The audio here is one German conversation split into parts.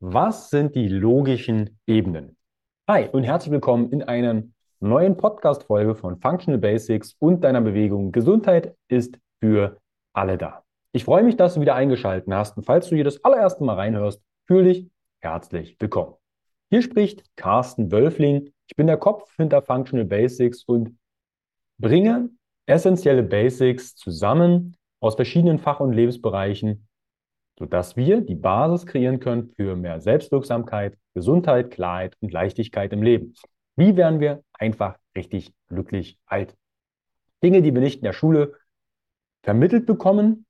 Was sind die logischen Ebenen? Hi und herzlich willkommen in einer neuen Podcast-Folge von Functional Basics und deiner Bewegung. Gesundheit ist für alle da. Ich freue mich, dass du wieder eingeschaltet hast und falls du hier das allererste Mal reinhörst, fühle dich herzlich willkommen. Hier spricht Carsten Wölfling. Ich bin der Kopf hinter Functional Basics und bringe essentielle Basics zusammen aus verschiedenen Fach- und Lebensbereichen sodass wir die Basis kreieren können für mehr Selbstwirksamkeit, Gesundheit, Klarheit und Leichtigkeit im Leben. Wie werden wir einfach richtig glücklich alt? Dinge, die wir nicht in der Schule vermittelt bekommen,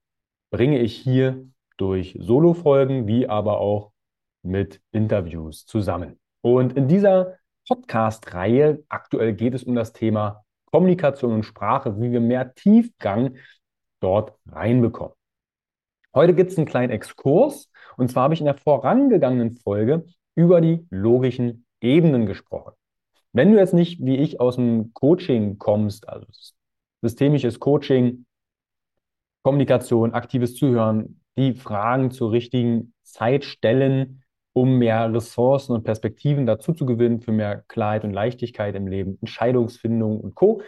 bringe ich hier durch Solo-Folgen wie aber auch mit Interviews zusammen. Und in dieser Podcast-Reihe aktuell geht es um das Thema Kommunikation und Sprache, wie wir mehr Tiefgang dort reinbekommen. Heute gibt es einen kleinen Exkurs. Und zwar habe ich in der vorangegangenen Folge über die logischen Ebenen gesprochen. Wenn du jetzt nicht wie ich aus dem Coaching kommst, also systemisches Coaching, Kommunikation, aktives Zuhören, die Fragen zur richtigen Zeit stellen, um mehr Ressourcen und Perspektiven dazu zu gewinnen für mehr Klarheit und Leichtigkeit im Leben, Entscheidungsfindung und Co.,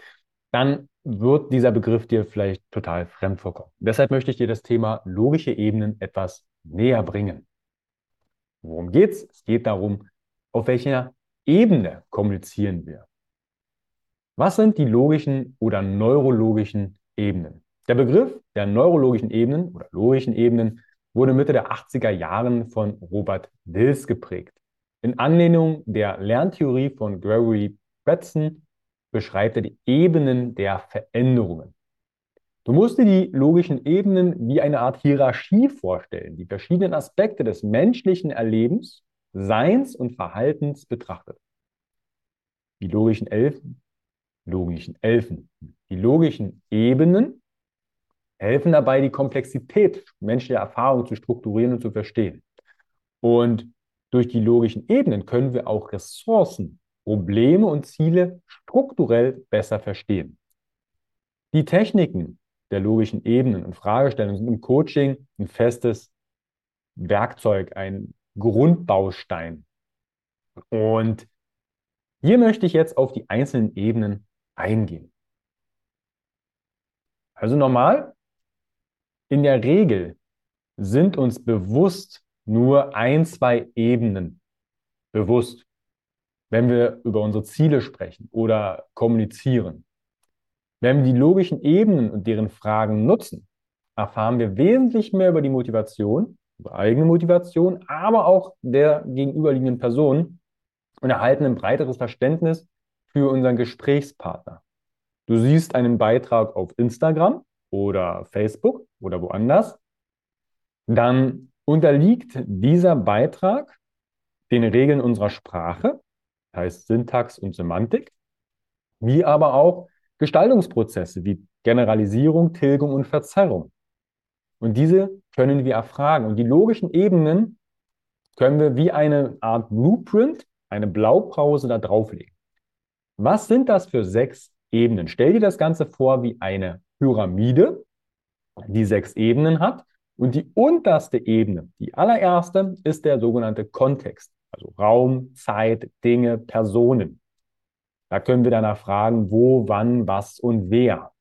dann wird dieser Begriff dir vielleicht total fremd vorkommen. Deshalb möchte ich dir das Thema logische Ebenen etwas näher bringen. Worum geht's? Es geht darum, auf welcher Ebene kommunizieren wir. Was sind die logischen oder neurologischen Ebenen? Der Begriff der neurologischen Ebenen oder logischen Ebenen wurde Mitte der 80er Jahren von Robert Dills geprägt. In Anlehnung der Lerntheorie von Gregory Bateson beschreibt er die Ebenen der Veränderungen. Du musst dir die logischen Ebenen wie eine Art Hierarchie vorstellen, die verschiedenen Aspekte des menschlichen Erlebens, Seins und Verhaltens betrachtet. Die logischen Elfen, logischen Elfen, die logischen Ebenen helfen dabei, die Komplexität menschlicher Erfahrungen zu strukturieren und zu verstehen. Und durch die logischen Ebenen können wir auch Ressourcen Probleme und Ziele strukturell besser verstehen. Die Techniken der logischen Ebenen und Fragestellungen sind im Coaching ein festes Werkzeug, ein Grundbaustein. Und hier möchte ich jetzt auf die einzelnen Ebenen eingehen. Also normal, in der Regel sind uns bewusst nur ein, zwei Ebenen bewusst wenn wir über unsere Ziele sprechen oder kommunizieren. Wenn wir die logischen Ebenen und deren Fragen nutzen, erfahren wir wesentlich mehr über die Motivation, über eigene Motivation, aber auch der gegenüberliegenden Person und erhalten ein breiteres Verständnis für unseren Gesprächspartner. Du siehst einen Beitrag auf Instagram oder Facebook oder woanders, dann unterliegt dieser Beitrag den Regeln unserer Sprache heißt Syntax und Semantik, wie aber auch Gestaltungsprozesse wie Generalisierung, Tilgung und Verzerrung. Und diese können wir erfragen. Und die logischen Ebenen können wir wie eine Art Blueprint, eine Blaupause da drauflegen. Was sind das für sechs Ebenen? Stell dir das Ganze vor wie eine Pyramide, die sechs Ebenen hat. Und die unterste Ebene, die allererste, ist der sogenannte Kontext. Also Raum, Zeit, Dinge, Personen. Da können wir danach fragen, wo, wann, was und wer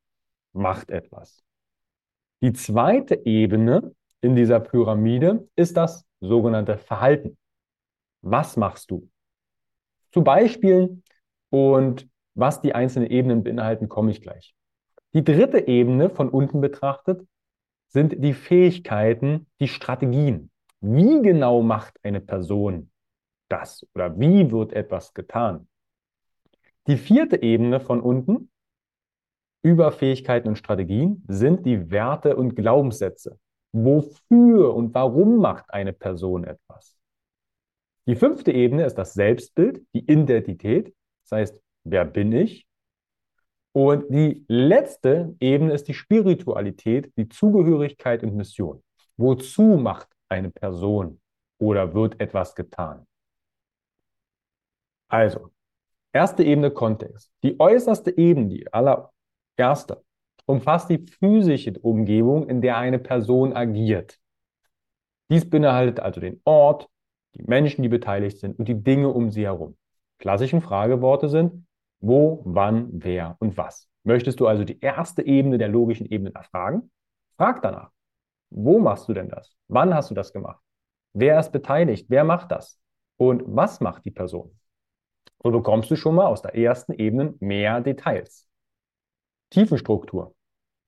macht etwas. Die zweite Ebene in dieser Pyramide ist das sogenannte Verhalten. Was machst du? Zu Beispielen und was die einzelnen Ebenen beinhalten, komme ich gleich. Die dritte Ebene von unten betrachtet sind die Fähigkeiten, die Strategien. Wie genau macht eine Person das oder wie wird etwas getan. Die vierte Ebene von unten über Fähigkeiten und Strategien sind die Werte und Glaubenssätze. Wofür und warum macht eine Person etwas? Die fünfte Ebene ist das Selbstbild, die Identität, das heißt, wer bin ich? Und die letzte Ebene ist die Spiritualität, die Zugehörigkeit und Mission. Wozu macht eine Person oder wird etwas getan? Also, erste Ebene Kontext. Die äußerste Ebene, die allererste, umfasst die physische Umgebung, in der eine Person agiert. Dies beinhaltet also den Ort, die Menschen, die beteiligt sind und die Dinge um sie herum. Klassischen Frageworte sind wo, wann, wer und was. Möchtest du also die erste Ebene der logischen Ebenen erfragen? Frag danach. Wo machst du denn das? Wann hast du das gemacht? Wer ist beteiligt? Wer macht das? Und was macht die Person? So bekommst du schon mal aus der ersten Ebene mehr Details. Tiefenstruktur.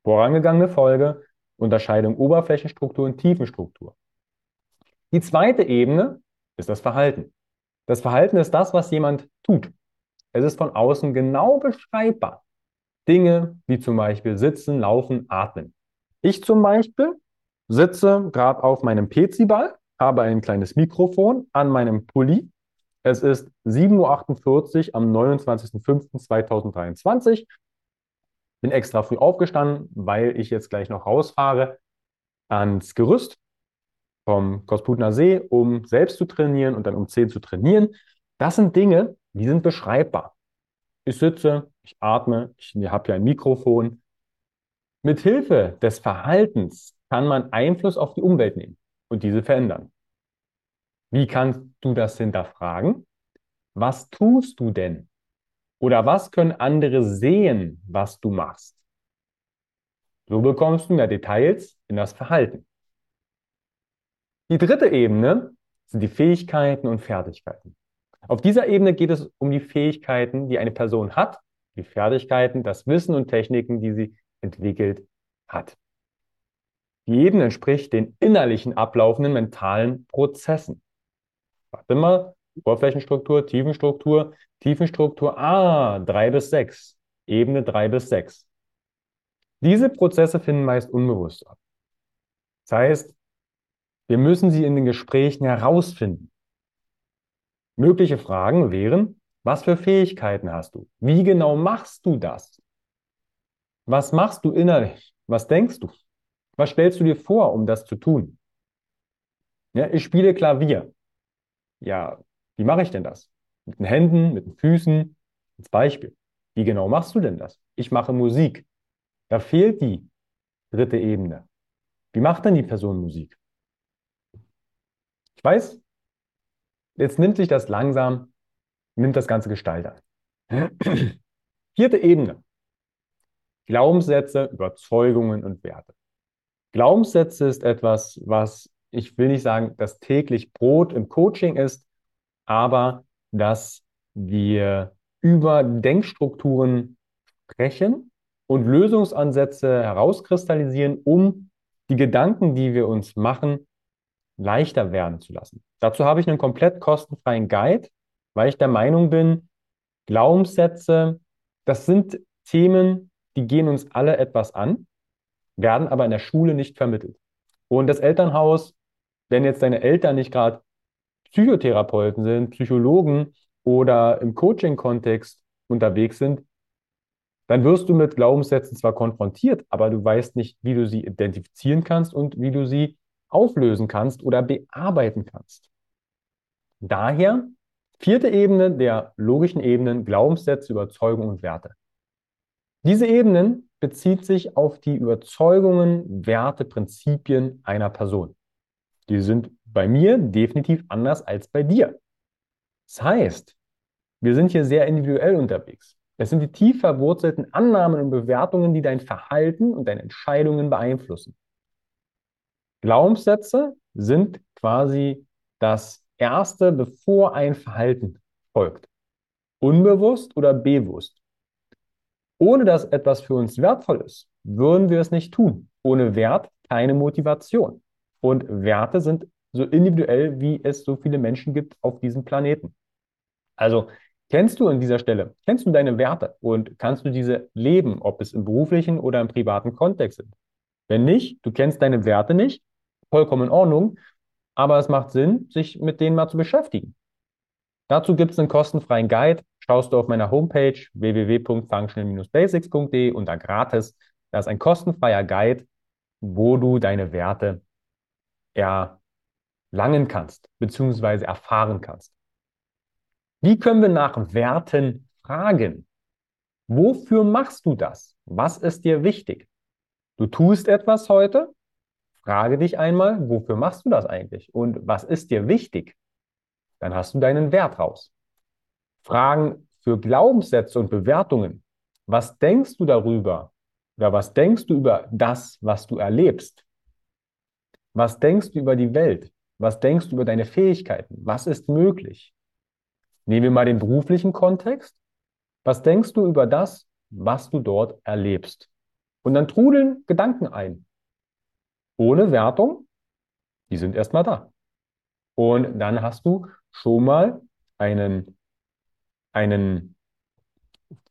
Vorangegangene Folge, Unterscheidung Oberflächenstruktur und Tiefenstruktur. Die zweite Ebene ist das Verhalten. Das Verhalten ist das, was jemand tut. Es ist von außen genau beschreibbar. Dinge wie zum Beispiel sitzen, laufen, atmen. Ich zum Beispiel sitze gerade auf meinem PC-Ball, habe ein kleines Mikrofon an meinem Pulli. Es ist 7.48 Uhr am 29.05.2023. Bin extra früh aufgestanden, weil ich jetzt gleich noch rausfahre ans Gerüst vom Kosputner See, um selbst zu trainieren und dann um 10 zu trainieren. Das sind Dinge, die sind beschreibbar. Ich sitze, ich atme, ich habe hier ein Mikrofon. Mit Hilfe des Verhaltens kann man Einfluss auf die Umwelt nehmen und diese verändern. Wie kannst du das hinterfragen? Was tust du denn? Oder was können andere sehen, was du machst? So bekommst du mehr Details in das Verhalten. Die dritte Ebene sind die Fähigkeiten und Fertigkeiten. Auf dieser Ebene geht es um die Fähigkeiten, die eine Person hat, die Fertigkeiten, das Wissen und Techniken, die sie entwickelt hat. Die Ebene entspricht den innerlichen ablaufenden mentalen Prozessen. Warte mal, Oberflächenstruktur, Tiefenstruktur, Tiefenstruktur, ah, drei bis sechs, Ebene drei bis sechs. Diese Prozesse finden meist unbewusst statt. Das heißt, wir müssen sie in den Gesprächen herausfinden. Mögliche Fragen wären, was für Fähigkeiten hast du? Wie genau machst du das? Was machst du innerlich? Was denkst du? Was stellst du dir vor, um das zu tun? Ja, ich spiele Klavier. Ja, wie mache ich denn das? Mit den Händen, mit den Füßen? Als Beispiel. Wie genau machst du denn das? Ich mache Musik. Da fehlt die dritte Ebene. Wie macht denn die Person Musik? Ich weiß, Jetzt nimmt sich das langsam, nimmt das ganze Gestalt an. Vierte Ebene. Glaubenssätze, Überzeugungen und Werte. Glaubenssätze ist etwas, was ich will nicht sagen, das täglich Brot im Coaching ist, aber dass wir über Denkstrukturen sprechen und Lösungsansätze herauskristallisieren, um die Gedanken, die wir uns machen, leichter werden zu lassen. Dazu habe ich einen komplett kostenfreien Guide, weil ich der Meinung bin, Glaubenssätze, das sind Themen, die gehen uns alle etwas an, werden aber in der Schule nicht vermittelt. Und das Elternhaus, wenn jetzt deine Eltern nicht gerade Psychotherapeuten sind, Psychologen oder im Coaching-Kontext unterwegs sind, dann wirst du mit Glaubenssätzen zwar konfrontiert, aber du weißt nicht, wie du sie identifizieren kannst und wie du sie auflösen kannst oder bearbeiten kannst. Daher vierte Ebene der logischen Ebenen Glaubenssätze, Überzeugungen und Werte. Diese Ebenen bezieht sich auf die Überzeugungen, Werte, Prinzipien einer Person. Die sind bei mir definitiv anders als bei dir. Das heißt, wir sind hier sehr individuell unterwegs. Es sind die tief verwurzelten Annahmen und Bewertungen, die dein Verhalten und deine Entscheidungen beeinflussen. Glaubenssätze sind quasi das Erste, bevor ein Verhalten folgt. Unbewusst oder bewusst. Ohne dass etwas für uns wertvoll ist, würden wir es nicht tun. Ohne Wert keine Motivation. Und Werte sind so individuell, wie es so viele Menschen gibt auf diesem Planeten. Also kennst du an dieser Stelle, kennst du deine Werte und kannst du diese leben, ob es im beruflichen oder im privaten Kontext sind? Wenn nicht, du kennst deine Werte nicht, vollkommen in Ordnung, aber es macht Sinn, sich mit denen mal zu beschäftigen. Dazu gibt es einen kostenfreien Guide. Schaust du auf meiner Homepage www.functional-basics.de unter gratis. Da ist ein kostenfreier Guide, wo du deine Werte erlangen kannst, beziehungsweise erfahren kannst. Wie können wir nach Werten fragen? Wofür machst du das? Was ist dir wichtig? Du tust etwas heute, frage dich einmal, wofür machst du das eigentlich und was ist dir wichtig? dann hast du deinen Wert raus. Fragen für Glaubenssätze und Bewertungen. Was denkst du darüber? Oder was denkst du über das, was du erlebst? Was denkst du über die Welt? Was denkst du über deine Fähigkeiten? Was ist möglich? Nehmen wir mal den beruflichen Kontext. Was denkst du über das, was du dort erlebst? Und dann trudeln Gedanken ein. Ohne Wertung. Die sind erstmal da. Und dann hast du schon mal einen, einen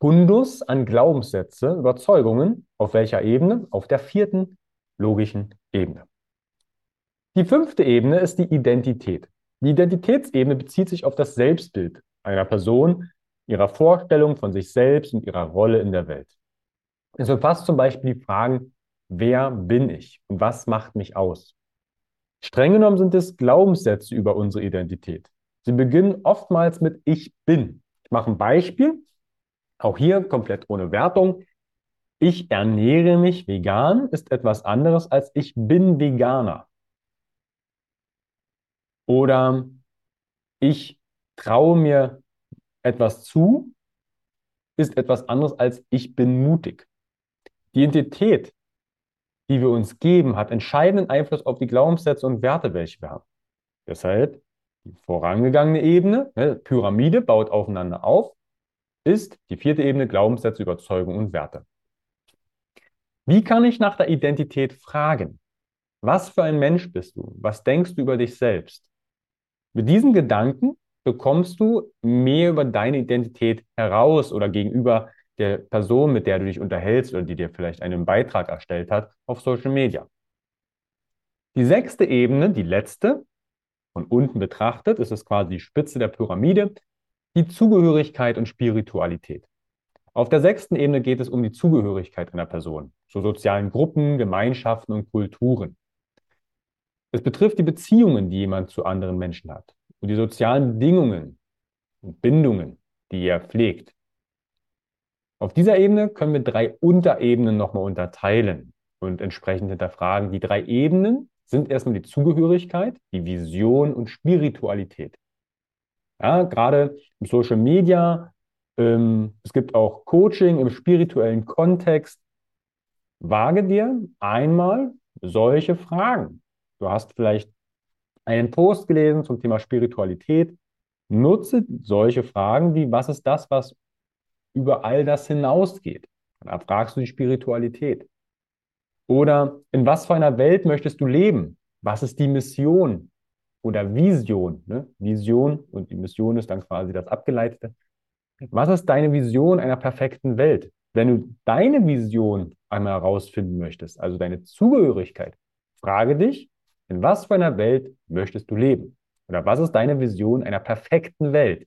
Fundus an Glaubenssätze, Überzeugungen. Auf welcher Ebene? Auf der vierten logischen Ebene. Die fünfte Ebene ist die Identität. Die Identitätsebene bezieht sich auf das Selbstbild einer Person, ihrer Vorstellung von sich selbst und ihrer Rolle in der Welt. Es umfasst zum Beispiel die Fragen, wer bin ich und was macht mich aus? Streng genommen sind es Glaubenssätze über unsere Identität. Sie beginnen oftmals mit Ich bin. Ich mache ein Beispiel, auch hier komplett ohne Wertung. Ich ernähre mich vegan ist etwas anderes als ich bin Veganer. Oder ich traue mir etwas zu, ist etwas anderes als ich bin mutig. Die Identität, die wir uns geben, hat entscheidenden Einfluss auf die Glaubenssätze und Werte, welche wir haben. Deshalb die vorangegangene Ebene, ne, Pyramide baut aufeinander auf, ist die vierte Ebene Glaubenssätze, Überzeugung und Werte. Wie kann ich nach der Identität fragen? Was für ein Mensch bist du? Was denkst du über dich selbst? Mit diesen Gedanken bekommst du mehr über deine Identität heraus oder gegenüber der Person, mit der du dich unterhältst oder die dir vielleicht einen Beitrag erstellt hat auf Social Media. Die sechste Ebene, die letzte, von unten betrachtet, ist es quasi die Spitze der Pyramide, die Zugehörigkeit und Spiritualität. Auf der sechsten Ebene geht es um die Zugehörigkeit einer Person zu sozialen Gruppen, Gemeinschaften und Kulturen. Es betrifft die Beziehungen, die jemand zu anderen Menschen hat und die sozialen Bedingungen und Bindungen, die er pflegt. Auf dieser Ebene können wir drei Unterebenen nochmal unterteilen und entsprechend hinterfragen. Die drei Ebenen sind erstmal die Zugehörigkeit, die Vision und Spiritualität. Ja, gerade im Social Media, ähm, es gibt auch Coaching im spirituellen Kontext. Wage dir einmal solche Fragen. Du hast vielleicht einen Post gelesen zum Thema Spiritualität. Nutze solche Fragen wie, was ist das, was über all das hinausgeht? Dann erfragst du die Spiritualität. Oder in was für einer Welt möchtest du leben? Was ist die Mission oder Vision? Ne? Vision und die Mission ist dann quasi das Abgeleitete. Was ist deine Vision einer perfekten Welt? Wenn du deine Vision einmal herausfinden möchtest, also deine Zugehörigkeit, frage dich, in was für einer Welt möchtest du leben? Oder was ist deine Vision einer perfekten Welt?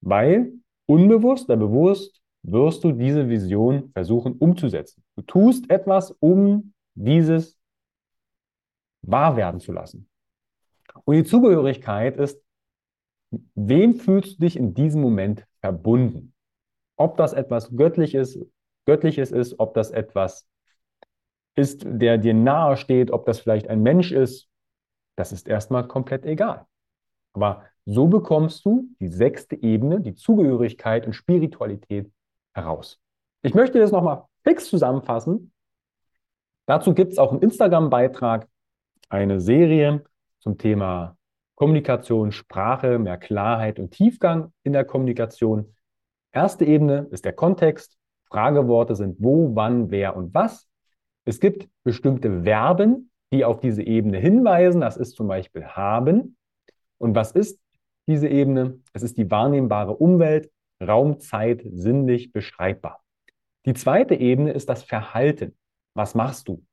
Weil unbewusst oder bewusst wirst du diese Vision versuchen umzusetzen. Du tust etwas, um dieses wahr werden zu lassen. Und die Zugehörigkeit ist, wem fühlst du dich in diesem Moment verbunden? Ob das etwas Göttliches, Göttliches ist, ob das etwas ist, der dir nahe steht, ob das vielleicht ein Mensch ist, das ist erstmal komplett egal. Aber so bekommst du die sechste Ebene, die Zugehörigkeit und Spiritualität heraus. Ich möchte das nochmal fix zusammenfassen. Dazu gibt es auch einen Instagram-Beitrag, eine Serie zum Thema Kommunikation, Sprache, mehr Klarheit und Tiefgang in der Kommunikation. Erste Ebene ist der Kontext. Frageworte sind wo, wann, wer und was. Es gibt bestimmte Verben, die auf diese Ebene hinweisen. Das ist zum Beispiel haben. Und was ist diese Ebene? Es ist die wahrnehmbare Umwelt, Raum, Zeit, sinnlich beschreibbar. Die zweite Ebene ist das Verhalten. Was machst du?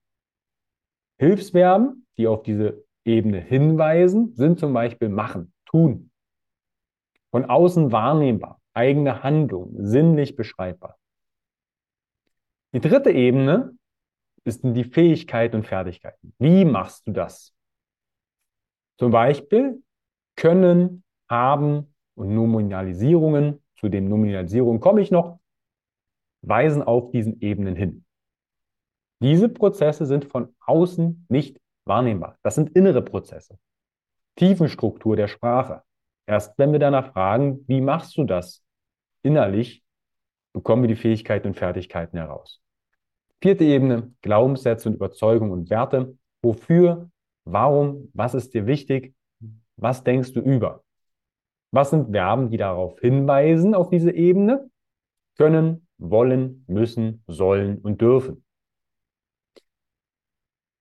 Hilfsverben, die auf diese Ebene hinweisen, sind zum Beispiel machen, tun. Von außen wahrnehmbar, eigene Handlung, sinnlich beschreibbar. Die dritte Ebene ist die Fähigkeit und Fertigkeiten. Wie machst du das? Zum Beispiel können, haben und Nominalisierungen, zu den Nominalisierungen komme ich noch, weisen auf diesen Ebenen hin. Diese Prozesse sind von außen nicht wahrnehmbar. Das sind innere Prozesse. Tiefenstruktur der Sprache. Erst wenn wir danach fragen, wie machst du das innerlich, bekommen wir die Fähigkeiten und Fertigkeiten heraus. Vierte Ebene, Glaubenssätze und Überzeugungen und Werte. Wofür, warum, was ist dir wichtig, was denkst du über? Was sind Verben, die darauf hinweisen, auf diese Ebene? Können, wollen, müssen, sollen und dürfen.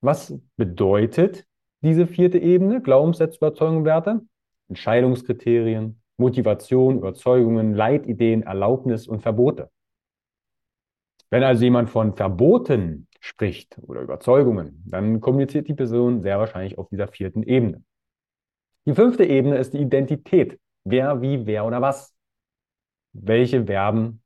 Was bedeutet diese vierte Ebene? Glaubenssätze, Überzeugungen, Werte? Entscheidungskriterien, Motivation, Überzeugungen, Leitideen, Erlaubnis und Verbote. Wenn also jemand von Verboten spricht oder Überzeugungen, dann kommuniziert die Person sehr wahrscheinlich auf dieser vierten Ebene. Die fünfte Ebene ist die Identität. Wer, wie, wer oder was. Welche Verben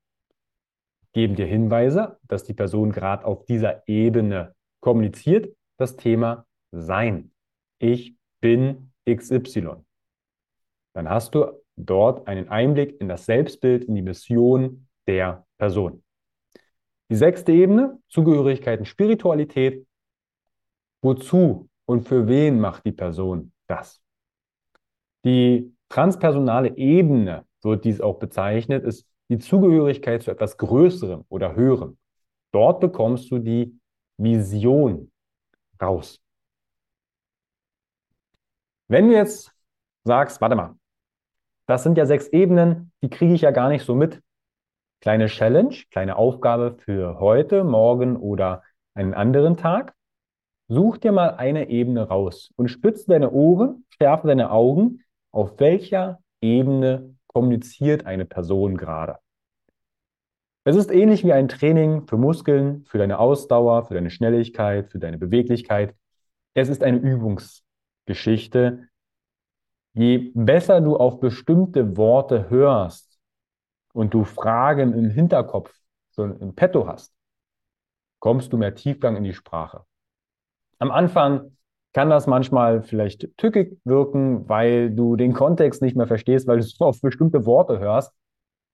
geben dir Hinweise, dass die Person gerade auf dieser Ebene kommuniziert? Das Thema Sein. Ich bin XY. Dann hast du dort einen Einblick in das Selbstbild, in die Mission der Person. Die sechste Ebene, Zugehörigkeit und Spiritualität. Wozu und für wen macht die Person das? Die transpersonale Ebene, wird dies auch bezeichnet, ist die Zugehörigkeit zu etwas Größerem oder Höherem. Dort bekommst du die Vision raus. Wenn du jetzt sagst, warte mal, das sind ja sechs Ebenen, die kriege ich ja gar nicht so mit. Kleine Challenge, kleine Aufgabe für heute, morgen oder einen anderen Tag. Such dir mal eine Ebene raus und spitze deine Ohren, schärfe deine Augen auf welcher Ebene kommuniziert eine Person gerade. Es ist ähnlich wie ein Training für Muskeln, für deine Ausdauer, für deine Schnelligkeit, für deine Beweglichkeit. Es ist eine Übungsgeschichte. Je besser du auf bestimmte Worte hörst und du Fragen im Hinterkopf schon im Petto hast, kommst du mehr Tiefgang in die Sprache. Am Anfang kann das manchmal vielleicht tückig wirken, weil du den Kontext nicht mehr verstehst, weil du so auf bestimmte Worte hörst.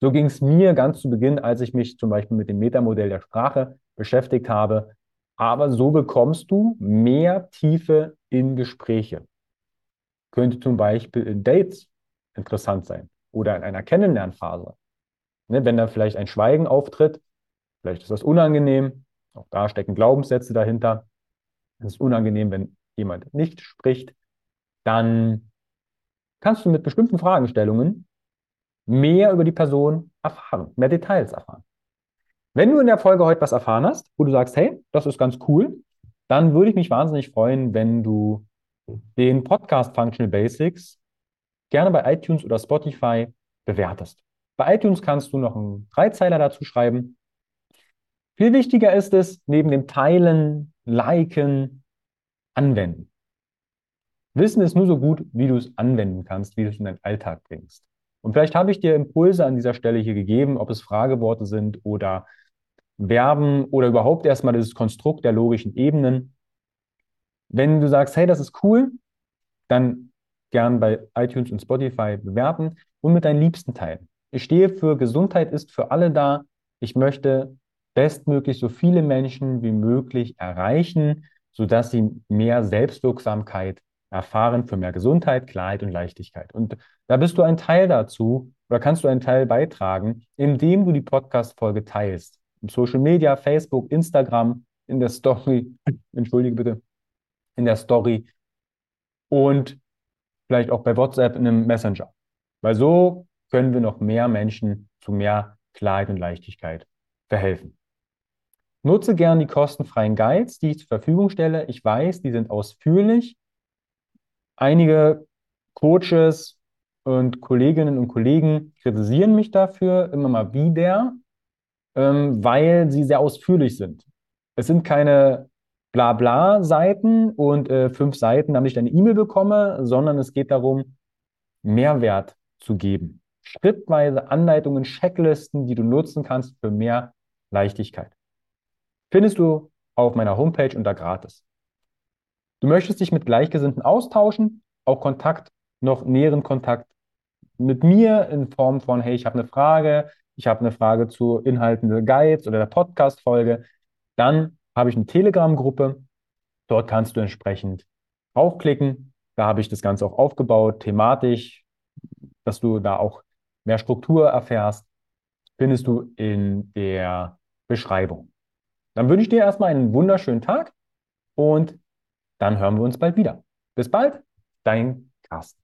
So ging es mir ganz zu Beginn, als ich mich zum Beispiel mit dem Metamodell der Sprache beschäftigt habe. Aber so bekommst du mehr Tiefe in Gespräche. Könnte zum Beispiel in Dates interessant sein oder in einer Kennenlernphase. Ne, wenn da vielleicht ein Schweigen auftritt, vielleicht ist das unangenehm, auch da stecken Glaubenssätze dahinter. Es ist unangenehm, wenn jemand nicht spricht, dann kannst du mit bestimmten Fragestellungen mehr über die Person erfahren, mehr Details erfahren. Wenn du in der Folge heute was erfahren hast, wo du sagst, hey, das ist ganz cool, dann würde ich mich wahnsinnig freuen, wenn du den Podcast Functional Basics gerne bei iTunes oder Spotify bewertest. Bei iTunes kannst du noch einen Dreizeiler dazu schreiben. Viel wichtiger ist es, neben dem Teilen, Liken, anwenden. Wissen ist nur so gut, wie du es anwenden kannst, wie du es in deinen Alltag bringst. Und vielleicht habe ich dir Impulse an dieser Stelle hier gegeben, ob es Frageworte sind oder Verben oder überhaupt erstmal dieses Konstrukt der logischen Ebenen. Wenn du sagst, hey, das ist cool, dann gern bei iTunes und Spotify bewerten und mit deinen Liebsten teilen. Ich stehe für Gesundheit ist für alle da. Ich möchte bestmöglich so viele Menschen wie möglich erreichen sodass sie mehr Selbstwirksamkeit erfahren für mehr Gesundheit, Klarheit und Leichtigkeit. Und da bist du ein Teil dazu oder kannst du einen Teil beitragen, indem du die Podcast-Folge teilst. Im Social Media, Facebook, Instagram, in der Story, entschuldige bitte, in der Story und vielleicht auch bei WhatsApp in einem Messenger. Weil so können wir noch mehr Menschen zu mehr Klarheit und Leichtigkeit verhelfen. Nutze gern die kostenfreien Guides, die ich zur Verfügung stelle. Ich weiß, die sind ausführlich. Einige Coaches und Kolleginnen und Kollegen kritisieren mich dafür immer mal wieder, ähm, weil sie sehr ausführlich sind. Es sind keine Blabla-Seiten und äh, fünf Seiten, damit ich eine E-Mail bekomme, sondern es geht darum, Mehrwert zu geben. Schrittweise Anleitungen, Checklisten, die du nutzen kannst für mehr Leichtigkeit findest du auf meiner Homepage unter gratis. Du möchtest dich mit Gleichgesinnten austauschen, auch Kontakt, noch näheren Kontakt mit mir in Form von, hey, ich habe eine Frage, ich habe eine Frage zu Inhalten der Guides oder der Podcast-Folge, dann habe ich eine Telegram-Gruppe. Dort kannst du entsprechend aufklicken. Da habe ich das Ganze auch aufgebaut, thematisch, dass du da auch mehr Struktur erfährst, findest du in der Beschreibung. Dann wünsche ich dir erstmal einen wunderschönen Tag und dann hören wir uns bald wieder. Bis bald, dein Carsten.